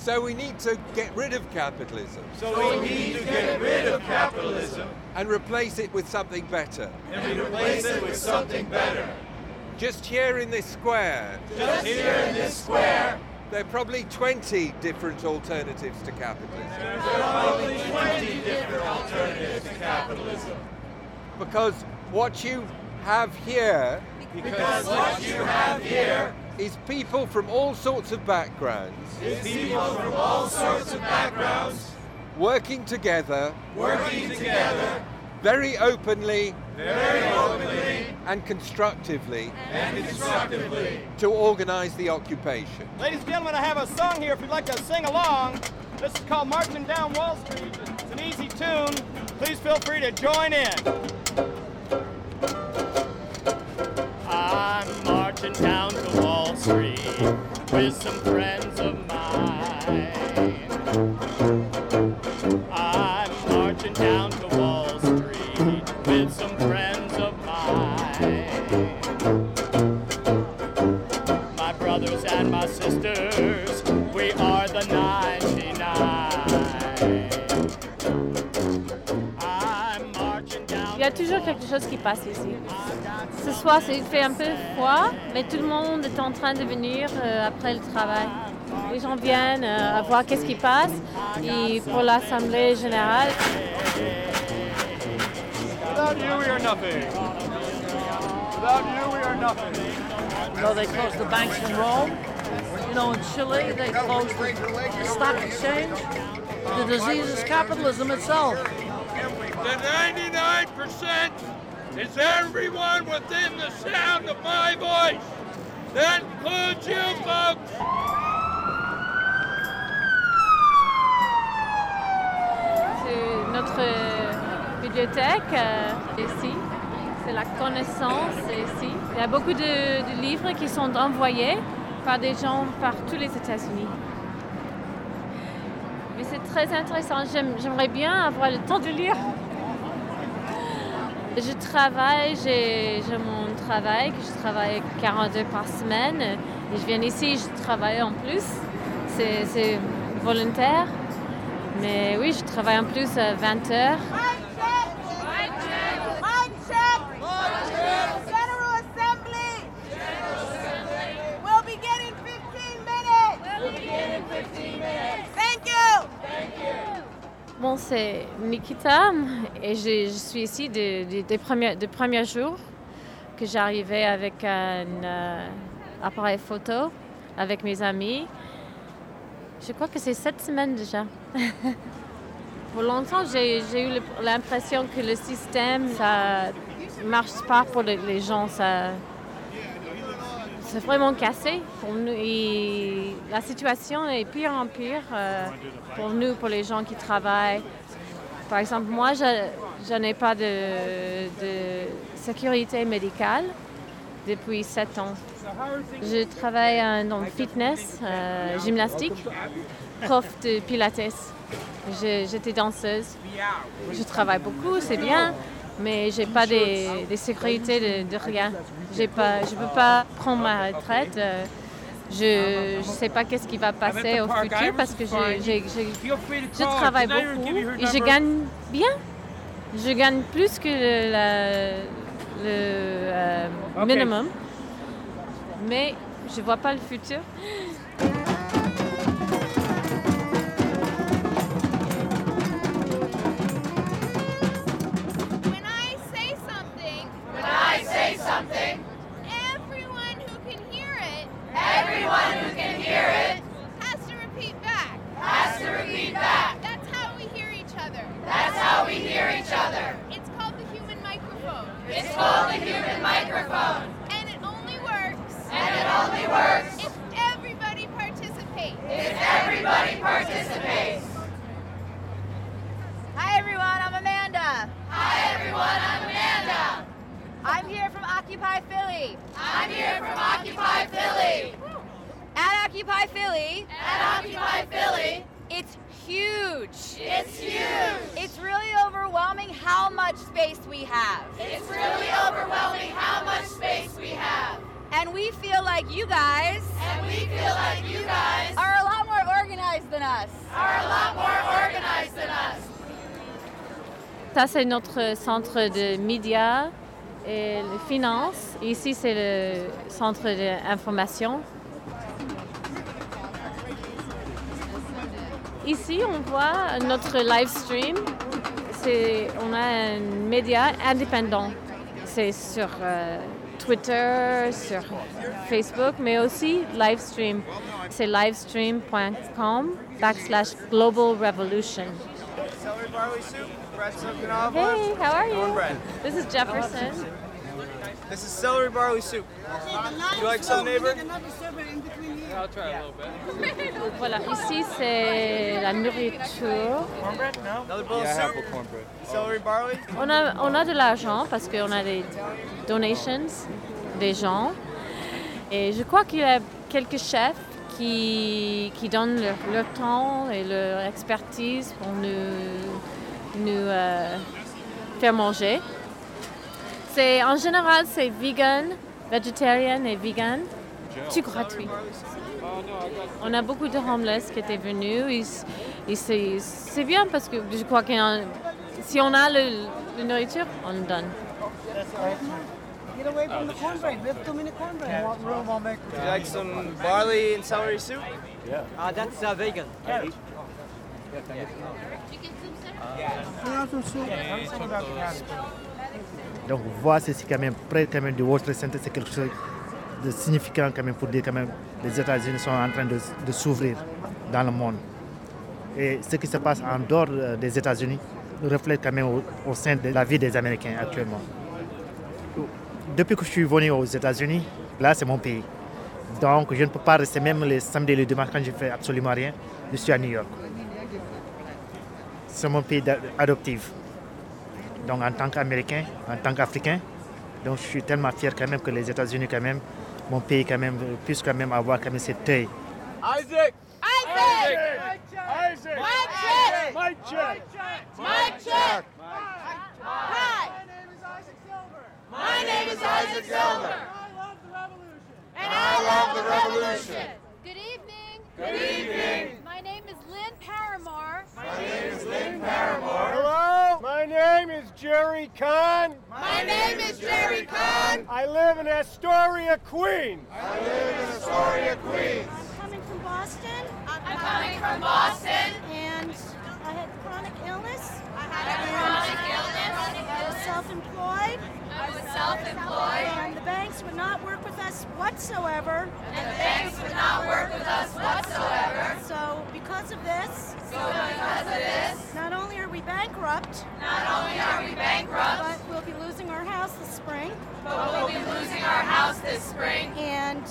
So we need to get rid of capitalism So we need to get rid of capitalism and replace it with something better. and replace it with something better. Just here in this square, Just here in this square, there are probably 20 different alternatives to capitalism. there are probably 20 different alternatives to capitalism. Because what you have here Because what you have here is people from all sorts of backgrounds is people from all sorts of backgrounds working together working together very openly very openly and constructively and constructively. to organize the occupation. Ladies and gentlemen, I have a song here if you'd like to sing along. This is called Marching Down Wall Street. It's an easy tune. Please feel free to join in. I'm marching down Street with some friends of mine. I'm marching down to Wall Street with some friends of mine. My brothers and my sisters, we are the 99. I'm marching down Il y a toujours quelque chose qui passe ici. Ce soir, c'est- il fait un peu froid, mais tout le monde est en train de venir euh, après le travail. Les gens viennent euh, à voir qu'est-ce qui passe. Et pour l'Assemblée générale, Without you, we are nothing. Without you, we are nothing. You know, they closed the banks in Rome. You know, in Chile, they closed the stock exchange. The disease is capitalism itself. The 99% is everyone within the sound of my voice? C'est notre euh, bibliothèque euh, ici. C'est la connaissance ici. Il y a beaucoup de, de livres qui sont envoyés par des gens par tous les États-Unis. Mais c'est très intéressant. J'aime- J'aimerais bien avoir le temps de lire. Je travaille, j'ai mon travail, je travaille 40 heures par semaine. Et je viens ici, je travaille en plus. C'est volontaire. Mais oui, je travaille en plus à 20 heures. Bon, c'est Nikita et je, suis ici de- de- des premiers, des jours que j'arrivais avec un euh, appareil photo avec mes amis. Je crois que c'est sept semaines déjà. pour longtemps, j'ai eu l'impression que le système, ça marche pas pour les gens. Ça, c'est vraiment cassé pour nous. Et la situation est pire en pire euh, pour nous, pour les gens qui travaillent. Par exemple, moi, je, n'ai pas de, sécurité médicale depuis sept ans. Je travaille euh, dans le fitness, euh, gymnastique, prof de pilates. J'étais danseuse. Je travaille beaucoup, c'est bien, mais j'ai pas des, des sécurités de, de rien. J'ai pas, je peux pas prendre ma retraite. euh, je ne sais pas qu'est-ce qui va passer au futur parce que j'ai- j'ai- je travaille beaucoup et je gagne bien. Je gagne plus que le, la- le, euh, minimum. Mais je vois pas le futur. Philly. I'm here from Occupy Philly. At Occupy Philly. At Occupy Philly. It's huge. It's huge. It's really overwhelming how much space we have. It's really overwhelming how much space we have. And we feel like you guys. And we feel like you guys. Are a lot more organized than us. Are a lot more organized than us. Ça, c'est notre centre de médias et de finances. Ici, c'est le centre d'information. Ici, on voit notre live stream. On a un média indépendant. C'est sur euh, Twitter, sur Facebook, mais aussi live stream. C'est livestream.com backslash global revolution. Hey, how are you? Cornbread. This is Jefferson. This is celery barley soup. You like some, neighbor? I'll try a little bit. Voilà, ici c'est la nourriture. Cornbread? No. Another bowl of soup? cornbread. Celery barley? On a, on a de l'argent parce qu'on a des donations des gens. Et je crois qu'il y a quelques chefs qui, qui donnent leur, leur temps et leur expertise pour nous, nous euh, faire manger. C'est, en général, c'est vegan, végétarien et vegan. Tout gratuit. On a beaucoup de homeless qui étaient venus. Et, et c'est, c'est bien parce que je crois que si on a le, la nourriture, on le donne. Get away from the cornbread. We have too many cornbread. Would you like some barley and celery soup? Uh, that's uh, vegan. Cabbage. Donc voir ceci quand même près quand même du Center, c'est quelque chose de significant quand même pour dire quand même les États-Unis sont en train de, s'ouvrir dans le monde. Et ce qui se passe en dehors euh, des États-Unis reflète quand même au, au sein de la vie des Américains actuellement. Depuis que je suis venu aux États-Unis, là c'est mon pays. Donc je ne peux pas rester même les samedis et les dimanches quand je fais absolument rien. Je suis à New York. C'est mon pays adoptif. Donc en tant qu'Américain, en tant qu'Africain, donc je suis tellement fier quand même que les États-Unis quand même, mon pays quand même, puisse quand même avoir quand même cet œil. Isaac! Isaac! Isaac! Mike check! Mike check! Mike check! Hi! My name is Isaac Silver. And I love the revolution. Good evening. Jerry Kahn. My name is Jerry Kahn. I live in Astoria, Queens. I live in Astoria, Queens. I'm coming from Boston, I'm coming from Boston. and I had chronic illness. I had a chronic illness. I was self-employed, I was self-employed. and the banks would not work with us whatsoever. And the banks would not work with us whatsoever. So, because of this, So because of this, not only are we bankrupt, not only are we bankrupt, but we'll be losing our house this spring. but we'll be losing our house this spring. And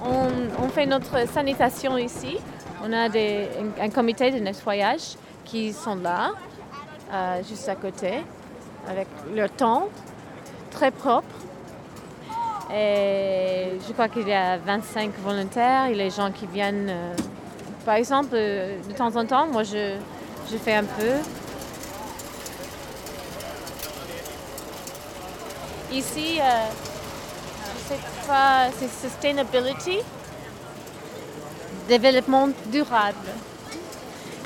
On, on fait notre sanitation ici. On a un, comité de nettoyage qui sont là, euh, juste à côté, avec leur tente, très propre. Et je crois qu'il y a 25 volontaires et les gens qui viennent, euh, par exemple, euh, de temps en temps, moi je, fais un peu. Ici, euh, c'est sustainability, développement durable.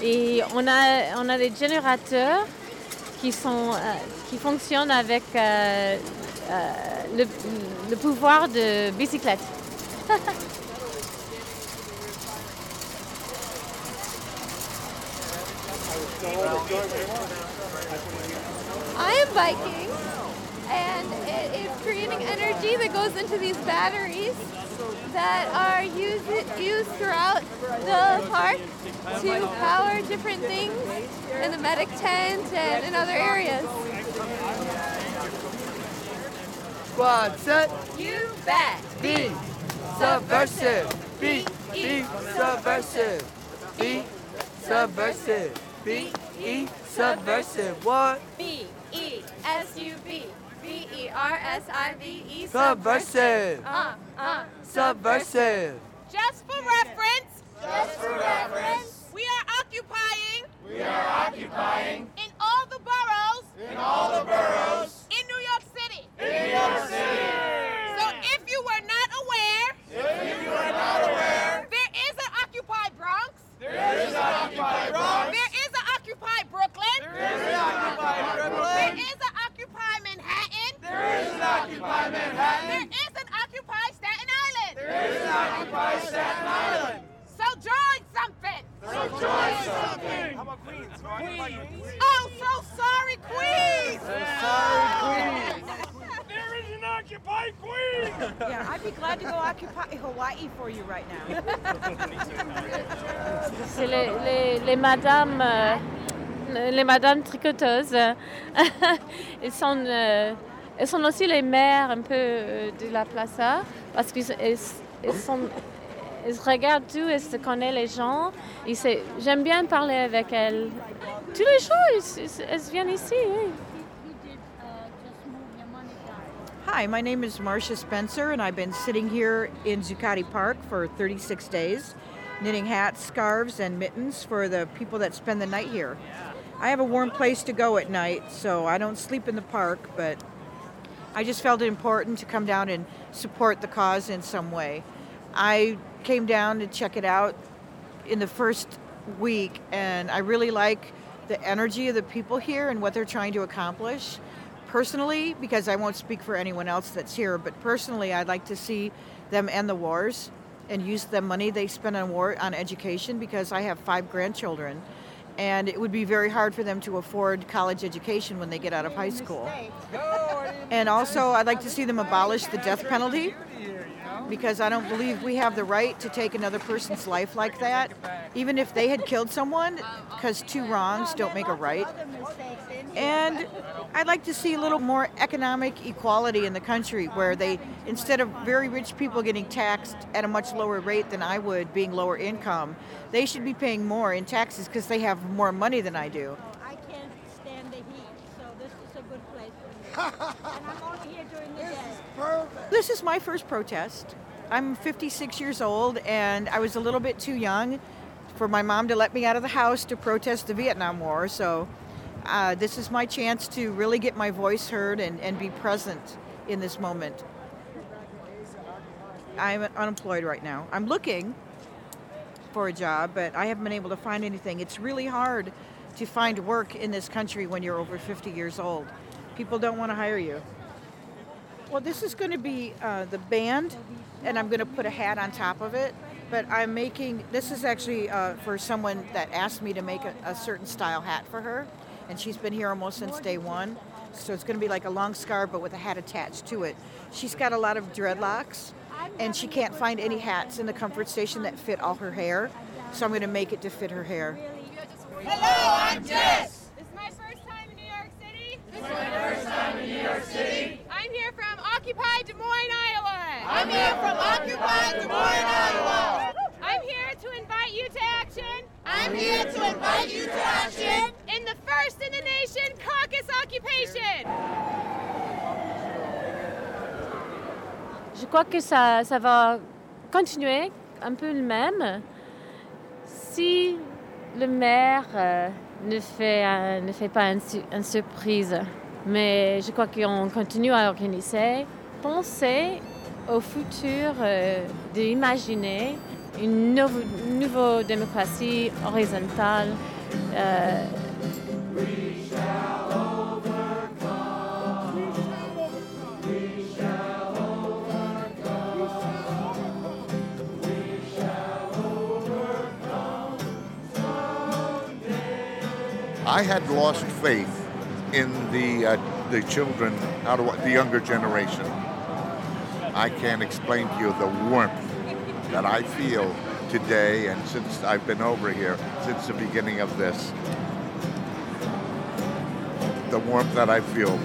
Et on a, on a des générateurs qui, sont, euh, qui fonctionnent avec euh, euh, le, le pouvoir de bicyclette. I am biking, and it is creating energy that goes into these batteries that are used, used throughout the park to power different things in the medic tent and in other areas. Squad set. You bet. Be subversive. Be, be subversive. Be subversive. Be, e subversive. What? B E S U B B E R S I V E Subversive. Uh, uh. Subversive. Just for reference, Just for reference, we are occupying we are occupying in all the boroughs in all the boroughs in New York City. in New York City. I'd be glad to go Hawaii for you right now. C'est les, les, les madames, euh, les madames tricoteuses. elles, sont, euh, sont aussi les mères un peu euh, de la plaza parce qu'elles elles, sont, elles regardent tout, elles se connaissent les gens. J'aime bien parler avec elles. Tous les jours, elles, viennent ici. Hi, my name is Marcia Spencer, and I've been sitting here in Zuccotti Park for 36 days, knitting hats, scarves, and mittens for the people that spend the night here. I have a warm place to go at night, so I don't sleep in the park, but I just felt it important to come down and support the cause in some way. I came down to check it out in the first week, and I really like the energy of the people here and what they're trying to accomplish. Personally, because I won't speak for anyone else that's here, but personally, I'd like to see them end the wars and use the money they spend on war on education because I have five grandchildren. And it would be very hard for them to afford college education when they get out of high school. And also, I'd like to see them abolish the death penalty because I don't believe we have the right to take another person's life like that, even if they had killed someone, because two wrongs don't make a right. And I'd like to see a little more economic equality in the country where they, instead of very rich people getting taxed at a much lower rate than I would, being lower income, they should be paying more in taxes because they have more money than I do. And I'm only here during the day. This is my first protest. I'm 56 years old, and I was a little bit too young for my mom to let me out of the house to protest the Vietnam War. So, uh, this is my chance to really get my voice heard and, and be present in this moment. I'm unemployed right now. I'm looking for a job, but I haven't been able to find anything. It's really hard to find work in this country when you're over 50 years old. People don't want to hire you. Well, this is going to be uh, the band, and I'm going to put a hat on top of it. But I'm making this is actually uh, for someone that asked me to make a, a certain style hat for her, and she's been here almost since day one. So it's going to be like a long scarf, but with a hat attached to it. She's got a lot of dreadlocks, and she can't find any hats in the comfort station that fit all her hair. So I'm going to make it to fit her hair. Hello, I'm Jess. I'm here from occupied Des Moines, Iowa. I'm here to invite you to action. I'm here to invite you to action. In the first in the nation caucus occupation. Je crois que ça, ça va continuer un peu le même si le maire euh, ne, fait, un- ne fait pas une, su- une surprise. Mais je crois qu'on continue à organiser. Pensez au futur euh, d'imaginer une nouveau- démocratie horizontale. euh, I had lost faith in the uh, the children, do I, the younger generation. I can't explain to you the warmth that I feel today, and since I've been over here since the beginning of this, the warmth that I feel